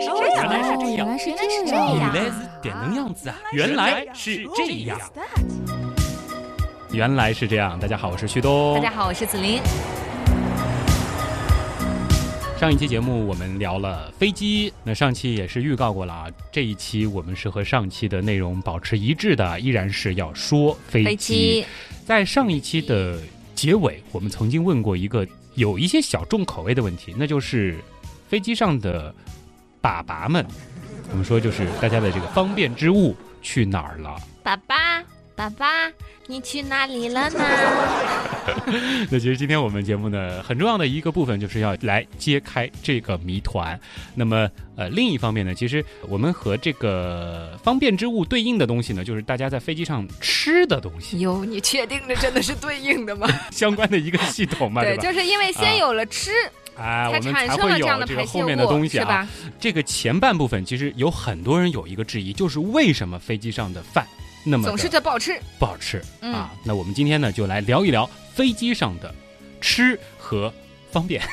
来是这样，原来是这样，原来是原来是这样，原来是点能样子啊！原来是这样，原来是这样。大家好，我是旭东。大家好，我是子林。上一期节目我们聊了飞机，那上期也是预告过了啊。这一期我们是和上期的内容保持一致的，依然是要说飞机。飞机，在上一期的结尾，我们曾经问过一个有一些小众口味的问题，那就是飞机上的爸爸们，我们说就是大家的这个方便之物去哪儿了？爸爸，爸爸，你去哪里了呢？那其实今天我们节目呢，很重要的一个部分就是要来揭开这个谜团。那么，呃，另一方面呢，其实我们和这个方便之物对应的东西呢，就是大家在飞机上吃的东西哟，你确定这真的是对应的吗？相关的一个系统嘛，对，吧？就是因为先有了吃，哎，我们才会有这个后面的东西啊。这个前半部分其实有很多人有一个质疑，就是为什么飞机上的饭那么总是的这不好吃。不好吃、嗯啊？那我们今天呢，就来聊一聊飞机上的吃和方便。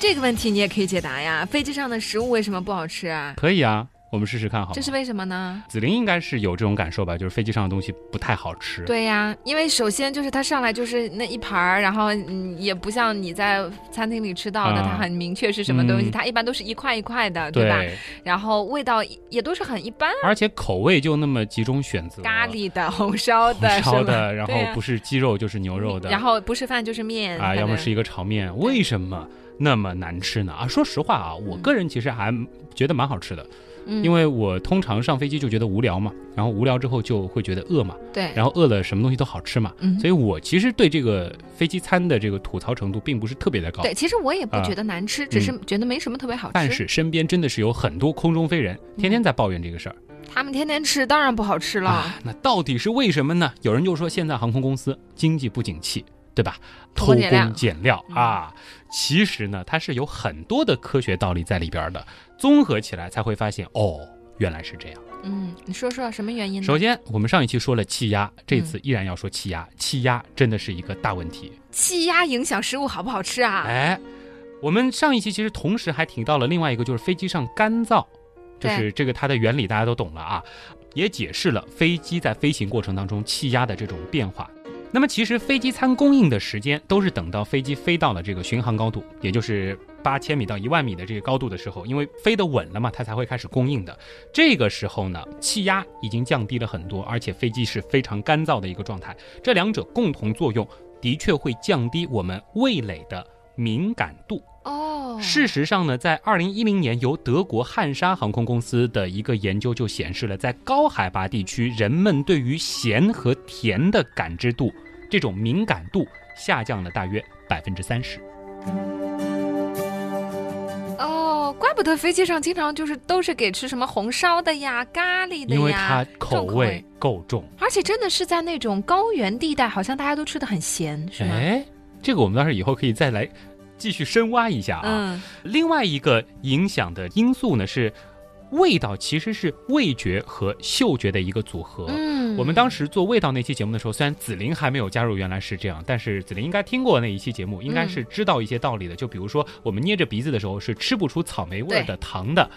这个问题你也可以解答呀。飞机上的食物为什么不好吃啊？可以啊，我们试试看好？这是为什么呢？紫菱应该是有这种感受吧，就是飞机上的东西不太好吃。对呀，因为首先就是它上来就是那一盘儿，然后嗯也不像你在餐厅里吃到的，啊。它很明确是什么东西，嗯。它一般都是一块一块的，对吧？然后味道也都是很一般，而且口味就那么几种选择，咖喱的、红烧的、红烧的，然后不是鸡肉就是牛肉的，然后不是饭就是面啊，要么是一个炒面，为什么那么难吃呢？啊，说实话啊，我个人其实还觉得蛮好吃的，嗯因为我通常上飞机就觉得无聊嘛，然后无聊之后就会觉得饿嘛，对，然后饿了什么东西都好吃嘛，嗯所以我其实对这个飞机餐的这个吐槽程度并不是特别的高。对，其实我也不啊觉得难吃，只是觉得没什么特别好吃。但是身边真的是有很多空中飞人，天天在抱怨这个事儿、他们天天吃，当然不好吃了。啊。那到底是为什么呢？有人就说现在航空公司经济不景气，对吧？偷偷工减料啊。其实呢，它是有很多的科学道理在里边的，综合起来才会发现，哦，原来是这样。嗯，你说说什么原因呢？首先，我们上一期说了气压，这次依然要说气压。气压真的是一个大问题。气压影响食物好不好吃啊？哎，我们上一期其实同时还提到了另外一个，就是飞机上干燥，就是这个它的原理大家都懂了啊，也解释了飞机在飞行过程当中气压的这种变化。那么其实飞机餐供应的时间都是等到飞机飞到了这个巡航高度，也就是八千米到一万米的这个高度的时候，因为飞得稳了嘛，它才会开始供应的。这个时候呢，气压已经降低了很多，而且飞机是非常干燥的一个状态，这两者共同作用的确会降低我们味蕾的敏感度。哦，事实上呢，在二零一零年，由德国汉莎航空公司的一个研究就显示了，在高海拔地区，人们对于咸和甜的感知度，这种敏感度下降了大约百分之三十。哦，怪不得飞机上经常就是都是给吃什么红烧的呀、咖喱的呀，因为它口味够重。而且真的是在那种高原地带，好像大家都吃的很咸，是吗？哎，这个我们倒是以后可以再来继续深挖一下啊。嗯，另外一个影响的因素呢是，味道其实是味觉和嗅觉的一个组合。嗯，我们当时做味道那期节目的时候，虽然紫菱还没有加入，原来是这样，但是紫菱应该听过那一期节目，应该是知道一些道理的。就比如说，我们捏着鼻子的时候是吃不出草莓味的糖的，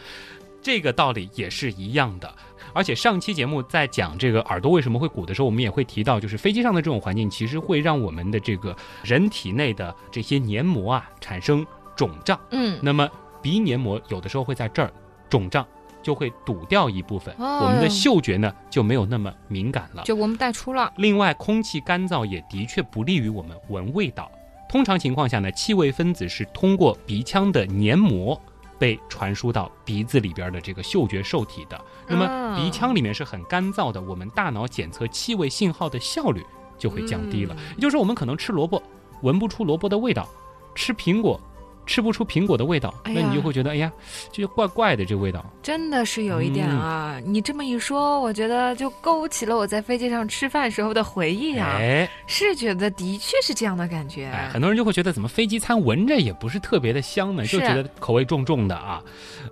这个道理也是一样的。而且上期节目在讲这个耳朵为什么会鼓的时候，我们也会提到，就是飞机上的这种环境其实会让我们的这个人体内的这些黏膜啊产生肿胀。嗯，那么鼻黏膜有的时候会在这儿肿胀，就会堵掉一部分，哦我们的嗅觉呢就没有那么敏感了。就我们带出了，另外，空气干燥也的确不利于我们闻味道。通常情况下呢，气味分子是通过鼻腔的黏膜被传输到鼻子里边的这个嗅觉受体的。那么啊鼻腔里面是很干燥的，我们大脑检测气味信号的效率就会降低了。嗯也就是说，我们可能吃萝卜闻不出萝卜的味道，吃苹果吃不出苹果的味道，哎那你就会觉得，哎呀，这就怪怪的这味道。真的是有一点嗯啊！你这么一说，我觉得就勾起了我在飞机上吃饭时候的回忆啊，哎是觉得的确是这样的感觉。哎，很多人就会觉得怎么飞机餐闻着也不是特别的香呢，就觉得口味重重的啊。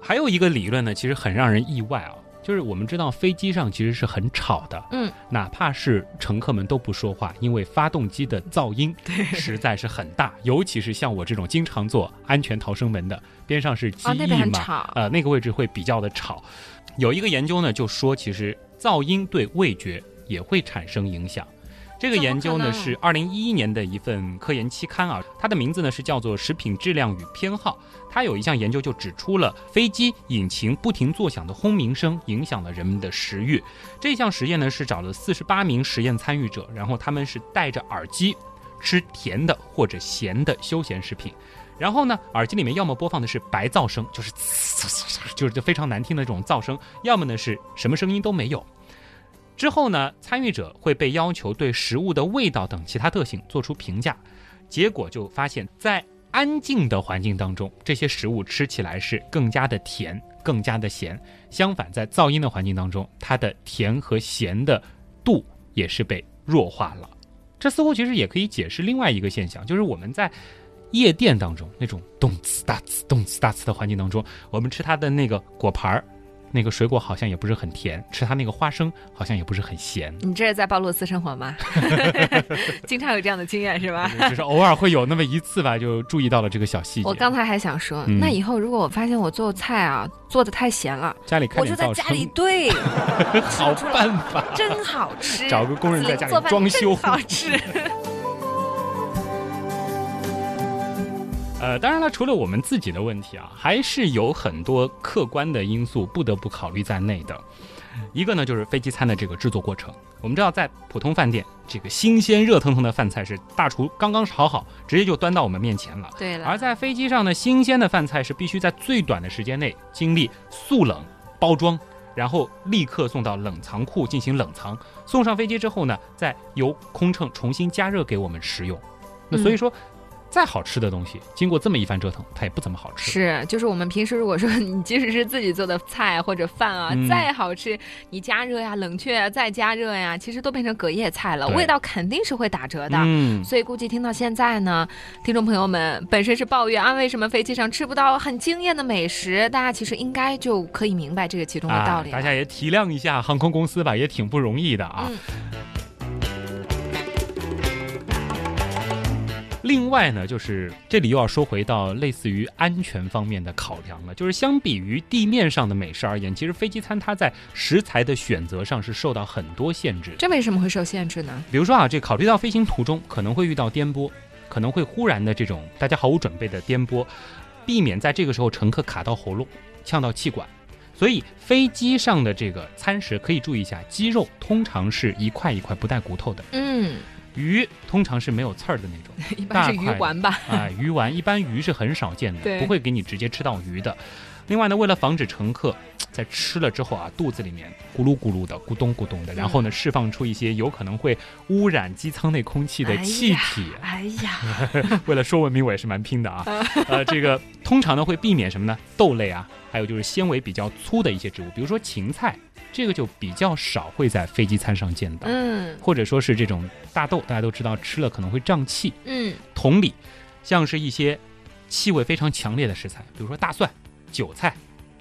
还有一个理论呢，其实很让人意外啊，就是我们知道飞机上其实是很吵的，嗯，哪怕是乘客们都不说话，因为发动机的噪音 实在是很大，尤其是像我这种经常坐安全逃生门的，边上是机翼嘛，吵。呃，那个位置会比较的吵。有一个研究呢，就说其实噪音对味觉也会产生影响。这个研究呢是二零一一年的一份科研期刊啊，它的名字呢是叫做《食品质量与偏好》。它有一项研究就指出了飞机引擎不停作响的轰鸣声影响了人们的食欲。这项实验呢是找了四十八名实验参与者，然后他们是戴着耳机吃甜的或者咸的休闲食品。然后呢，耳机里面要么播放的是白噪声，就是就是非常难听的这种噪声，要么呢是什么声音都没有。之后呢，参与者会被要求对食物的味道等其他特性做出评价，结果就发现，在安静的环境当中，这些食物吃起来是更加的甜，更加的咸；相反，在噪音的环境当中，它的甜和咸的度也是被弱化了。这似乎其实也可以解释另外一个现象，就是我们在夜店当中那种动次打次、动次打次的环境当中，我们吃它的那个果盘儿。那个水果好像也不是很甜，吃它那个花生好像也不是很咸，你这是在暴露私生活吗？经常有这样的经验是吧？就是偶尔会有那么一次吧，就注意到了这个小细节。我刚才还想说，嗯那以后如果我发现我做菜啊做的太咸了，家里开我就在家里声，对，好办法，真好吃，找个工人在家里装修。好吃。呃，当然了，除了我们自己的问题啊，还是有很多客观的因素不得不考虑在内的。一个呢，就是飞机餐的这个制作过程。我们知道，在普通饭店，这个新鲜热腾腾的饭菜是大厨刚刚炒好，直接就端到我们面前了。对了，而在飞机上呢，新鲜的饭菜是必须在最短的时间内经历速冷包装，然后立刻送到冷藏库进行冷藏，送上飞机之后呢，再由空乘重新加热给我们食用。那所以说，再好吃的东西，经过这么一番折腾，它也不怎么好吃。是，就是我们平时如果说你即使是自己做的菜或者饭啊，嗯再好吃，你加热呀、冷却呀、再加热呀，其实都变成隔夜菜了，味道肯定是会打折的。嗯，所以估计听到现在呢，听众朋友们本身是抱怨啊，为什么飞机上吃不到很惊艳的美食？大家其实应该就可以明白这个其中的道理。啊大家也体谅一下航空公司吧，也挺不容易的啊。嗯另外呢，就是这里又要说回到类似于安全方面的考量了，就是相比于地面上的美食而言，其实飞机餐它在食材的选择上是受到很多限制。这为什么会受限制呢？比如说啊，这考虑到飞行途中可能会遇到颠簸，可能会忽然的这种大家毫无准备的颠簸，避免在这个时候乘客卡到喉咙、呛到气管。所以飞机上的这个餐食可以注意一下，鸡肉通常是一块一块不带骨头的，嗯，鱼通常是没有刺儿的那种。一般是鱼丸吧。啊，鱼丸一般鱼是很少见的，不会给你直接吃到鱼的。另外呢，为了防止乘客在吃了之后啊，肚子里面咕噜咕噜的、咕咚咕咚的，然后呢释放出一些有可能会污染机舱内空气的气体。哎呀，为了说文明，我也是蛮拼的啊。呃，这个通常呢会避免什么呢？豆类啊，还有就是纤维比较粗的一些植物，比如说芹菜，这个就比较少会在飞机餐上见到。嗯或者说是这种大豆，大家都知道吃了可能会胀气。嗯，同理，像是一些气味非常强烈的食材，比如说大蒜、韭菜、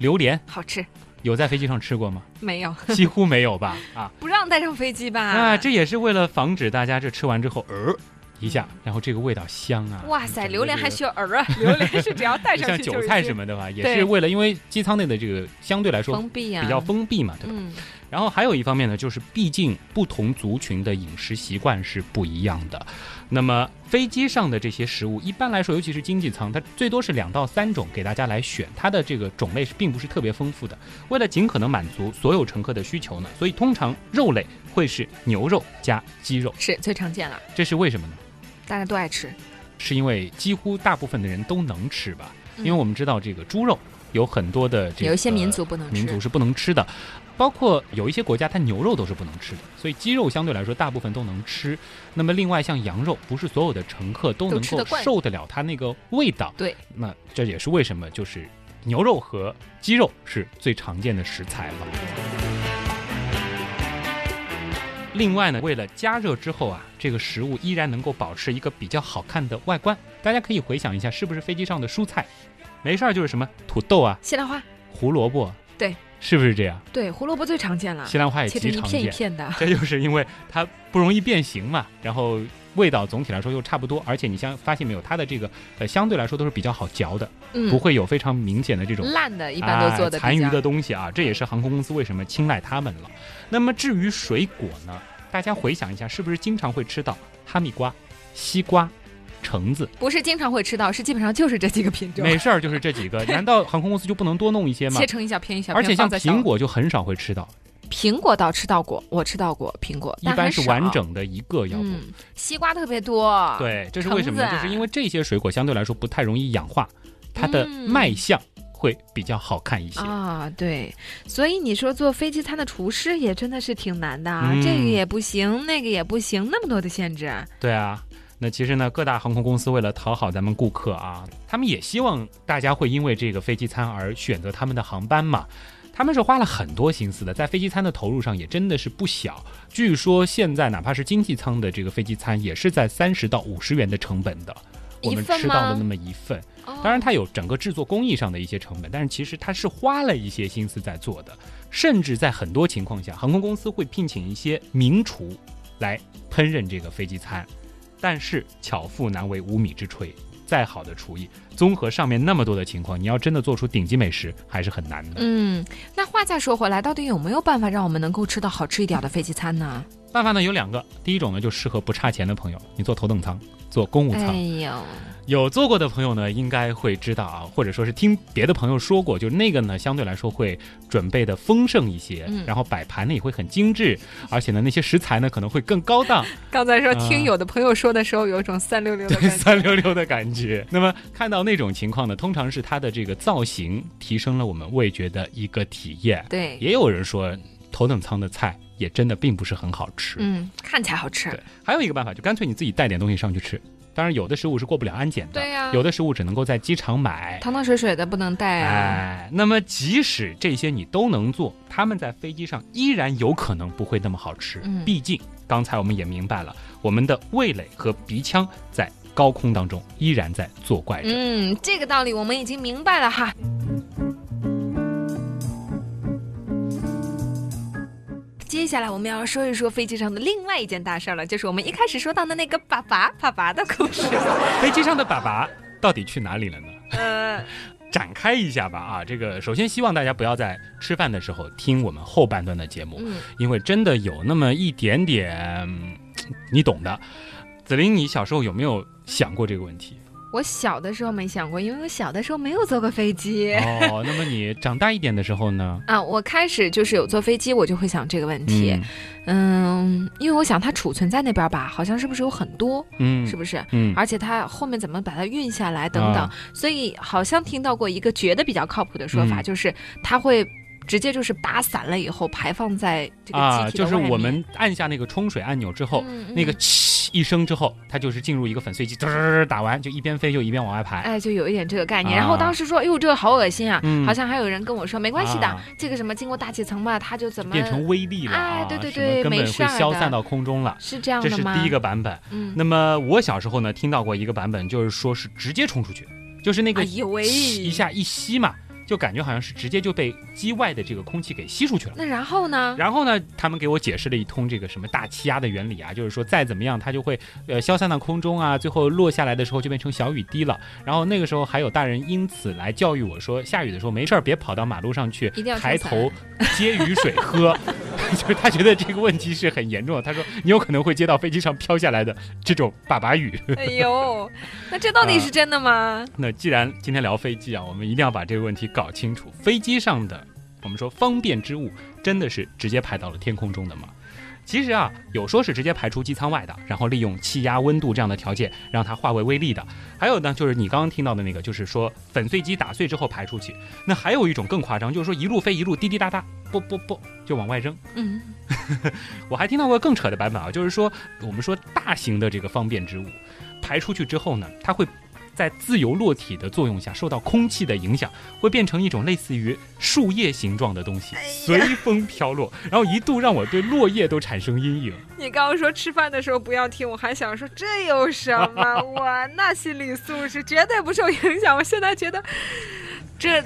榴莲，好吃有在飞机上吃过吗？没有？几乎没有吧？啊，不让带上飞机吧？啊，这也是为了防止大家这吃完之后，呃，一下，然后这个味道香啊。哇塞，榴莲还需要儿啊！榴莲是只要带上去 就是韭菜什么的吧，也是为了因为机舱内的这个相对来说封闭啊，比较封闭嘛，对吧？嗯，然后还有一方面呢，就是毕竟不同族群的饮食习惯是不一样的。那么飞机上的这些食物，一般来说，尤其是经济舱，它最多是两到三种给大家来选，它的这个种类是并不是特别丰富的。为了尽可能满足所有乘客的需求呢，所以通常肉类会是牛肉加鸡肉，是最常见了，这是为什么呢？大家都爱吃。是因为几乎大部分的人都能吃吧？嗯因为我们知道这个猪肉有很多的这个有一些民族不能吃，民族是不能吃的，包括有一些国家它牛肉都是不能吃的，所以鸡肉相对来说大部分都能吃。那么另外像羊肉，不是所有的乘客都能够受得了它那个味道。对，那这也是为什么就是牛肉和鸡肉是最常见的食材了。另外呢，为了加热之后啊，这个食物依然能够保持一个比较好看的外观，大家可以回想一下，是不是飞机上的蔬菜？没事儿就是什么土豆啊、西兰花，胡萝卜，对，是不是这样？对，胡萝卜最常见了，西兰花也切成一片一极常见，片的。这就是因为它不容易变形嘛，然后味道总体来说又差不多，而且你像发现没有，它的这个呃相对来说都是比较好嚼的，嗯，不会有非常明显的这种烂的，一般都做的、哎残余的东西啊，这也是航空公司为什么青睐他们了。那么至于水果呢，大家回想一下，是不是经常会吃到哈密瓜、西瓜、橙子？不是经常会吃到，是基本上就是这几个品种。没事儿，就是这几个。难道航空公司就不能多弄一些吗切？成一小片一小片，而且像苹果就很少会吃到，苹果倒吃到过，我吃到过苹果，一般是完。整的一个，要不。嗯，西瓜特别多。，对，这是为什么呢？就是因为这些水果相对来说不太容易氧化，它的嗯卖相会比较好看一些。啊，对，所以你说做飞机餐的厨师也真的是挺难的啊，嗯这个也不行，那个也不行，那么多的限制。对啊，那其实呢，各大航空公司为了讨好咱们顾客啊，他们也希望大家会因为这个飞机餐而选择他们的航班嘛。他们是花了很多心思的，在飞机餐的投入上也真的是不小。据说现在哪怕是经济舱的这个飞机餐，也是在三十到五十元的成本的。我们吃到了那么一份，哦当然它有整个制作工艺上的一些成本，但是其实它是花了一些心思在做的。甚至在很多情况下，航空公司会聘请一些名厨来烹饪这个飞机餐。但是巧妇难为无米之炊，再好的厨艺，综合上面那么多的情况，你要真的做出顶级美食，还是很难的。嗯，那话再说回来，到底有没有办法让我们能够吃到好吃一点的飞机餐呢？办法呢有两个，第一种呢就适合不差钱的朋友，你坐头等舱，坐公务舱。哎呦，有做过的朋友呢，应该会知道啊，或者说是听别的朋友说过，就那个呢，相对来说会准备的丰盛一些，嗯然后摆盘呢也会很精致，而且呢那些食材呢可能会更高档，刚才说啊听有的朋友说的时候，有一种三溜溜的对，感觉。酸溜溜的感觉。那么看到那种情况呢，通常是它的这个造型提升了我们味觉的一个体验。对，也有人说，头等舱的菜也真的并不是很好吃。嗯，看起来好吃对。，还有一个办法，就干脆你自己带点东西上去吃。当然，有的食物是过不了安检的，对呀有的食物只能够在机场买。汤汤水水的不能带啊。哎，那么即使这些你都能做，他们在飞机上依然有可能不会那么好吃。嗯毕竟刚才我们也明白了，我们的味蕾和鼻腔在高空当中依然在作怪着。嗯，这个道理我们已经明白了哈。接下来我们要说一说飞机上的另外一件大事儿了，就是我们一开始说到的那个爸爸爸爸的故事。飞机上的粑粑到底去哪里了呢？呃，展开一下吧啊！这个首先希望大家不要在吃饭的时候听我们后半段的节目，嗯，因为真的有那么一点点，嗯你懂的。子琳，你小时候有没有想过这个问题？我小的时候没想过，因为我小的时候没有坐过飞机。哦，那么你长大一点的时候呢？啊，我开始就是有坐飞机，我就会想这个问题。嗯嗯，因为我想它储存在那边吧，好像是不是有很多，嗯，是不是？嗯而且它后面怎么把它运下来等等，啊所以好像听到过一个觉得比较靠谱的说法，嗯就是它会直接就是拔散了以后排放在这个啊，就是我们按下那个冲水按钮之后，嗯嗯那个嗤一声之后，它就是进入一个粉碎机，嘚儿打完就一边飞就一边往外排。哎，就有一点这个概念。啊然后当时说，哎呦，这个好恶心啊！嗯好像还有人跟我说，没关系的，啊这个什么经过大气层嘛，它就怎么变成微粒了啊，哎对对对根本会消散到空中了。是这样的吗？这是第一个版本。嗯，那么我小时候呢，听到过一个版本，就是说是直接冲出去，就是那个哎，一下一吸嘛，就感觉好像是直接就被机外的这个空气给吸出去了。那然后呢？然后呢，他们给我解释了一通这个什么大气压的原理啊，就是说再怎么样它就会呃消散到空中啊，最后落下来的时候就变成小雨滴了。然后那个时候还有大人因此来教育我说，下雨的时候没事儿别跑到马路上去一定要抬头接雨水喝，就是他觉得这个问题是很严重的。他说你有可能会接到飞机上飘下来的这种粑粑雨。哎呦，那这到底是真的吗？那既然今天聊飞机啊，我们一定要把这个问题搞清楚。飞机上的我们说方便之物，真的是直接排到了天空中的吗？其实啊，有说是直接排出机舱外的，然后利用气压、温度这样的条件让它化为微粒的。还有呢，就是你刚刚听到的那个，就是说粉碎机打碎之后排出去。那还有一种更夸张，就是说一路飞一路滴滴答答，啵啵啵就往外扔。嗯，我还听到过更扯的版本啊，就是说我们说大型的这个方便之物排出去之后呢，它会在自由落体的作用下受到空气的影响，会变成一种类似于树叶形状的东西，随风飘落，然后一度让我对落叶都产生阴影。你刚刚说吃饭的时候不要听，我还想说这有什么？我那心理素质绝对不受影响。我现在觉得这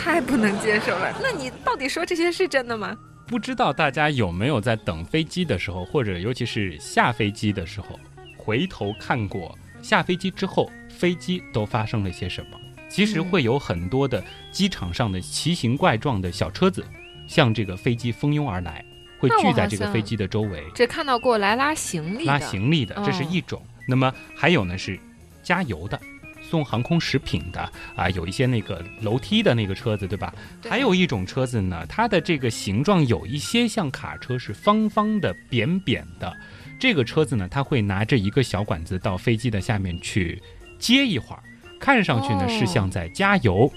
太不能接受了。那你到底说这些是真的吗？不知道大家有没有在等飞机的时候，或者尤其是下飞机的时候，回头看过下飞机之后飞机都发生了些什么？其实会有很多的机场上的奇形怪状的小车子，向这个飞机蜂拥而来，会聚在这个飞机的周围。只看到过来拉行李、拉行李的，这是一种。那么还有呢是加油的。送航空食品的啊，有一些那个楼梯的那个车子，对吧？还有一种车子呢，它的这个形状有一些像卡车，是方方的、扁扁的。这个车子呢，它会拿着一个小管子到飞机的下面去接一会儿，看上去呢是像在加油，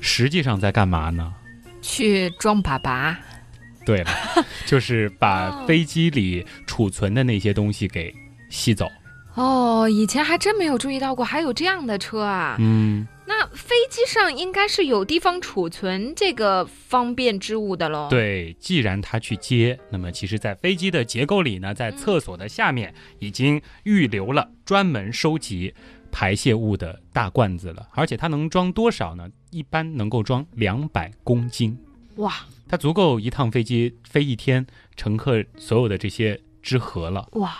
实际上在干嘛呢？去装粑粑。对了，就是把飞机里储存的那些东西给吸走。哦，以前还真没有注意到过，还有这样的车啊。嗯，那飞机上应该是有地方储存这个方便之物的喽。对，既然他去接，那么其实，在飞机的结构里呢，在厕所的下面已经预留了专门收集排泄物的大罐子了，而且它能装多少呢？一般能够装两百公斤。哇，它足够一趟飞机飞一天乘客所有的这些之和了。哇。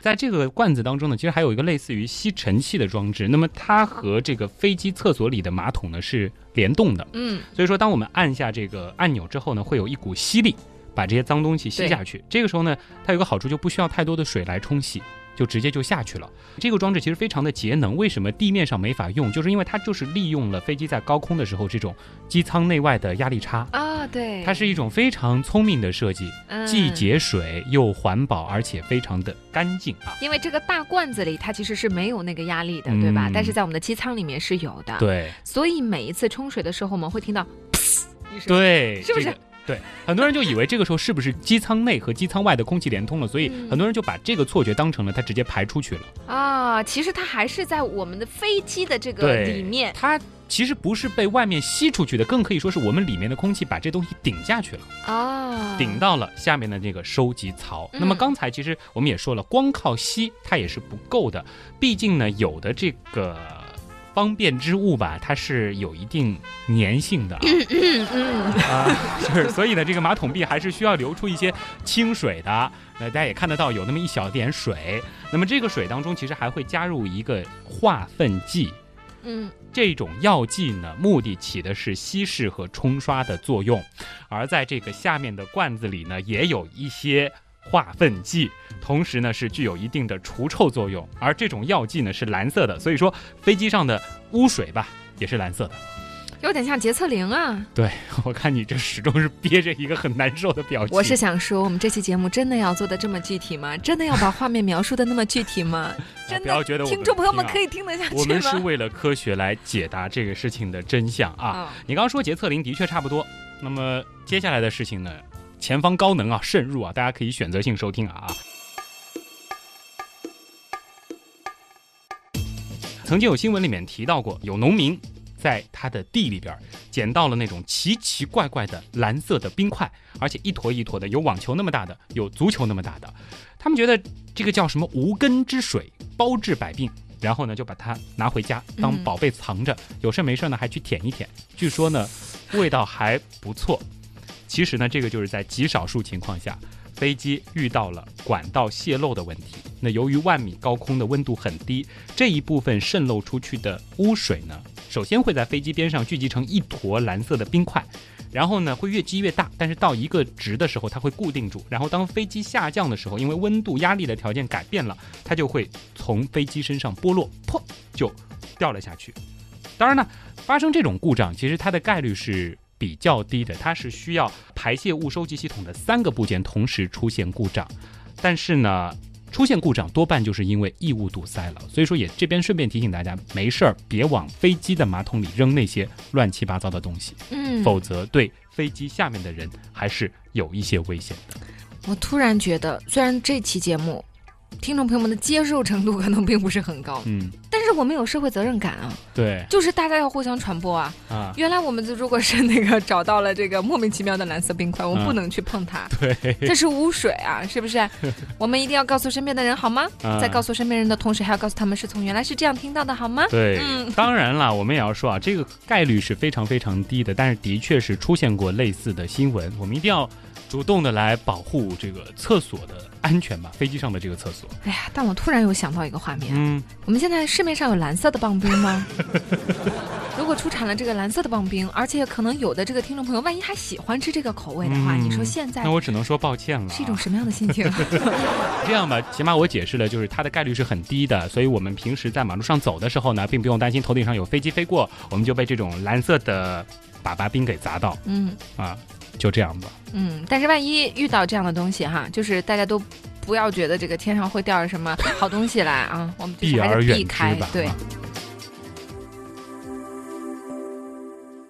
在这个罐子当中呢，其实还有一个类似于吸尘器的装置。那么它和这个飞机厕所里的马桶呢是联动的。嗯，所以说当我们按下这个按钮之后呢，会有一股吸力把这些脏东西吸下去。这个时候呢，它有个好处就不需要太多的水来冲洗。就直接就下去了。这个装置其实非常的节能，为什么地面上没法用？就是因为它就是利用了飞机在高空的时候这种机舱内外的压力差啊。对，它是一种非常聪明的设计，既节水又环保，而且非常的干净啊。因为这个大罐子里它其实是没有那个压力的，对吧？但是在我们的机舱里面是有的。对，所以每一次冲水的时候，我们会听到噗 一声，对，是不是？对，很多人就以为这个时候是不是机舱内和机舱外的空气连通了，所以很多人就把这个错觉当成了它直接排出去了啊。其实它还是在我们的飞机的这个里面，它其实不是被外面吸出去的，更可以说是我们里面的空气把这东西顶下去了啊，顶到了下面的那个收集槽。那么刚才其实我们也说了，光靠吸它也是不够的，毕竟呢有的这个。方便之物吧，它是有一定粘性的啊，就是所以呢，这个马桶壁还是需要流出一些清水的。那大家也看得到有那么一小点水，那么这个水当中其实还会加入一个化粪剂，嗯，这种药剂呢，目的起的是稀释和冲刷的作用，而在这个下面的罐子里呢，也有一些。化粪剂，同时呢是具有一定的除臭作用，而这种药剂呢是蓝色的，所以说飞机上的污水吧也是蓝色的，有点像洁厕灵啊。对，我看你这始终是憋着一个很难受的表情。我是想说，我们这期节目真的要做的这么具体吗？真的要把画面描述的那么具体吗？真的，不要觉得听众朋友们可以听得下去吗？我们是为了科学来解答这个事情的真相啊！你刚刚说洁厕灵的确差不多，那么接下来的事情呢？前方高能啊，渗入啊，大家可以选择性收听啊啊！曾经有新闻里面提到过，有农民在他的地里边捡到了那种奇奇怪怪的蓝色的冰块，而且一坨一坨的，有网球那么大的，有足球那么大的。他们觉得这个叫什么无根之水，包治百病，然后呢就把它拿回家当宝贝藏着，有事没事呢还去舔一舔，据说呢味道还不错。其实呢，这个就是在极少数情况下，飞机遇到了管道泄漏的问题。那由于万米高空的温度很低，这一部分渗漏出去的污水呢，首先会在飞机边上聚集成一坨蓝色的冰块，然后呢会越积越大。但是到一个值的时候，它会固定住。然后当飞机下降的时候，因为温度压力的条件改变了，它就会从飞机身上剥落，噗就掉了下去。当然呢，发生这种故障，其实它的概率是。比较低的，它是需要排泄物收集系统的三个部件同时出现故障，但是呢，出现故障多半就是因为异物堵塞了。所以说，也这边顺便提醒大家，没事儿别往飞机的马桶里扔那些乱七八糟的东西，嗯，否则对飞机下面的人还是有一些危险的。我突然觉得，虽然这期节目听众朋友们的接受程度可能并不是很高，嗯，但是。我们有社会责任感啊，对就是大家要互相传播啊。啊，原来我们如果是那个找到了这个莫名其妙的蓝色冰块，我们嗯不能去碰它，对，这是污水啊，是不是？我们一定要告诉身边的人好吗？啊在告诉身边人的同时，还要告诉他们是从原来是这样听到的好吗？对，嗯当然了，我们也要说啊，这个概率是非常非常低的，但是的确是出现过类似的新闻，我们一定要主动的来保护这个厕所的安全吧，飞机上的这个厕所。哎呀，但我突然又想到一个画面，嗯，我们现在市面上有蓝色的棒冰吗？如果出产了这个蓝色的棒冰，而且可能有的这个听众朋友万一还喜欢吃这个口味的话，嗯你说现在那我只能说抱歉了、啊。是一种什么样的心情？这样吧，起码我解释了，就是它的概率是很低的，所以我们平时在马路上走的时候呢，并不用担心头顶上有飞机飞过，我们就被这种蓝色的粑粑冰给砸到嗯啊，就这样吧。嗯，但是万一遇到这样的东西哈，就是大家都不要觉得这个天上会掉什么好东西来啊，我们就是避而远之避开吧。对啊。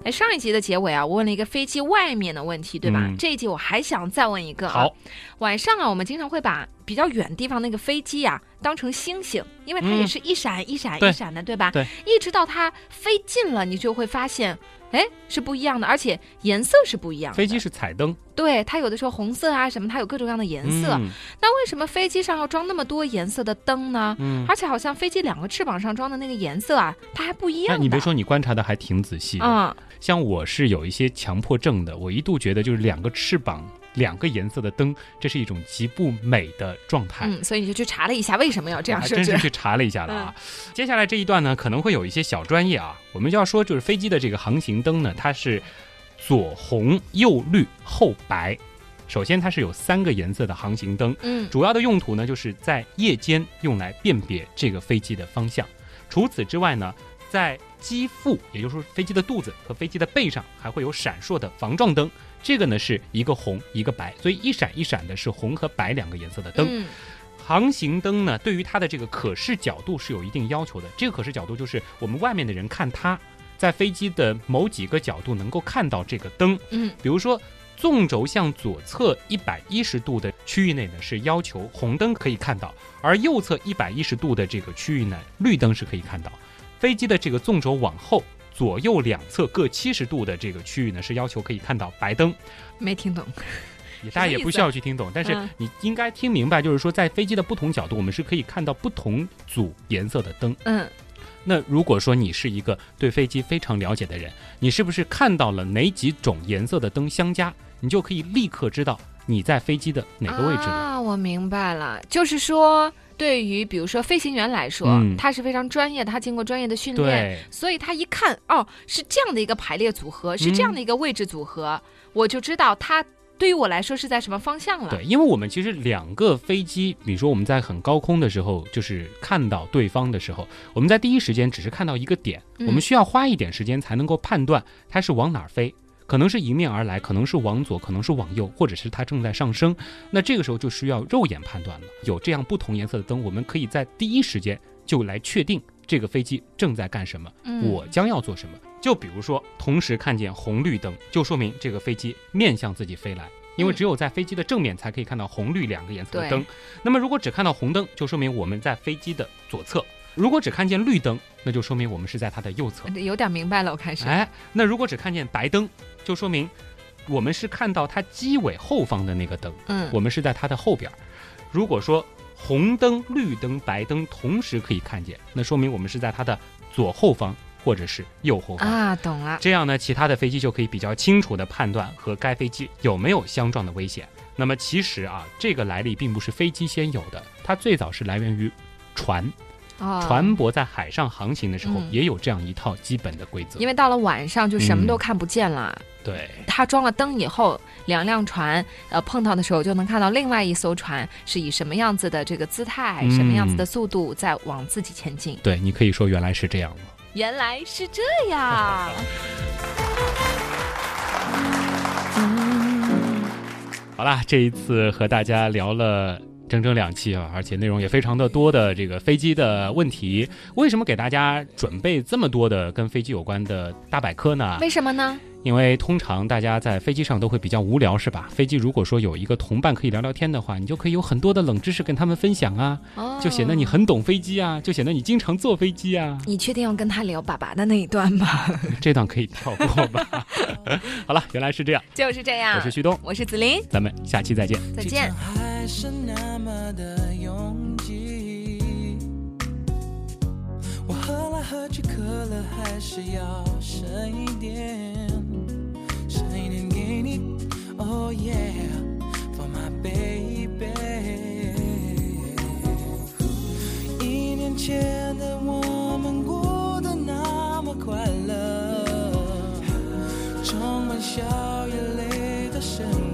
哎，上一集的结尾啊，我问了一个飞机外面的问题，对吧？嗯这一集我还想再问一个啊。好，晚上啊，我们经常会把比较远地方那个飞机呀、当成星星，因为它嗯也是一闪一闪一闪的，对吧？对。一直到它飞近了，你就会发现，哎，是不一样的，而且颜色是不一样的。飞机是彩灯对它有的时候红色啊什么，它有各种各样的颜色。嗯那为什么飞机上要装那么多颜色的灯呢？嗯。而且好像飞机两个翅膀上装的那个颜色啊，它还不一样哎，你别说，你观察的还挺仔细的。嗯，像我是有一些强迫症的，我一度觉得就是两个翅膀、两个颜色的灯，这是一种极不美的状态。嗯，所以你就去查了一下为什么要这样设置还真是。去查了一下了啊。接下来这一段呢，可能会有一些小专业啊，我们就要说，就是飞机的这个航行灯呢，它是左红、右绿、后白。首先，它是有三个颜色的航行灯，嗯主要的用途呢，就是在夜间用来辨别这个飞机的方向。除此之外呢，在机腹，也就是说飞机的肚子和飞机的背上，还会有闪烁的防撞灯。这个呢是一个红一个白，所以一闪一闪的是红和白两个颜色的灯。嗯航行灯呢，对于它的这个可视角度是有一定要求的。这个可视角度就是我们外面的人看它，在飞机的某几个角度能够看到这个灯。嗯比如说，纵轴向左侧一百一十度的区域内呢，是要求红灯可以看到；而右侧一百一十度的这个区域呢，绿灯是可以看到。飞机的这个纵轴往后。左右两侧各七十度的这个区域呢，是要求可以看到白灯。没听懂。也大家也不需要去听懂，但是嗯你应该听明白，就是说在飞机的不同角度，我们是可以看到不同组颜色的灯。嗯那如果说你是一个对飞机非常了解的人，你是不是看到了哪几种颜色的灯相加，你就可以立刻知道你在飞机的哪个位置了？啊，我明白了，就是说，对于比如说飞行员来说，嗯他是非常专业的，他经过专业的训练，所以他一看，哦，是这样的一个排列组合，是这样的一个位置组合，我就知道他对于我来说是在什么方向了。对，因为我们其实两个飞机，比如说我们在很高空的时候，就是看到对方的时候，我们在第一时间只是看到一个点，嗯我们需要花一点时间才能够判断它是往哪儿飞。可能是迎面而来，可能是往左，可能是往右，或者是它正在上升。那这个时候就需要肉眼判断了。有这样不同颜色的灯，我们可以在第一时间就来确定这个飞机正在干什么，嗯我将要做什么。就比如说，同时看见红绿灯，就说明这个飞机面向自己飞来。因为嗯只有在飞机的正面才可以看到红绿两个颜色的灯。那么如果只看到红灯，就说明我们在飞机的左侧；如果只看见绿灯，那就说明我们是在它的右侧。有点明白了，我开始。哎，那如果只看见白灯，就说明我们是看到它机尾后方的那个灯，嗯，我们是在它的后边儿。如果说红灯、绿灯、白灯同时可以看见，那说明我们是在它的左后方或者是右后方。啊，懂了。这样呢，其他的飞机就可以比较清楚地判断和该飞机有没有相撞的危险。那么其实啊，这个来历并不是飞机先有的，它最早是来源于船。哦，船舶在海上航行的时候，嗯也有这样一套基本的规则。因为到了晚上就什么嗯都看不见了。对，它装了灯以后，两辆船呃碰到的时候，就能看到另外一艘船是以什么样子的这个姿态、嗯什么样子的速度在往自己前进。对你可以说原来是这样吗。原来是这样。好啦，这一次和大家聊了。整整两期啊，而且内容也非常的多的这个飞机的问题，为什么给大家准备这么多的跟飞机有关的大百科呢？为什么呢？因为通常大家在飞机上都会比较无聊，是吧？飞机如果说有一个同伴可以聊聊天的话，你就可以有很多的冷知识跟他们分享啊，就显得你很懂飞机啊，就显得你经常坐飞机啊。你确定要跟他聊爸爸的那一段吗？这段可以跳过吧。好了，原来是这样，就是这样。我是旭东，我是子林，咱们下期再见，再见。我喝来喝去，渴了还是要剩一点，剩给你 Oh yeah, for my baby. 一年前的我们过得那么快乐，充满笑与泪的生活。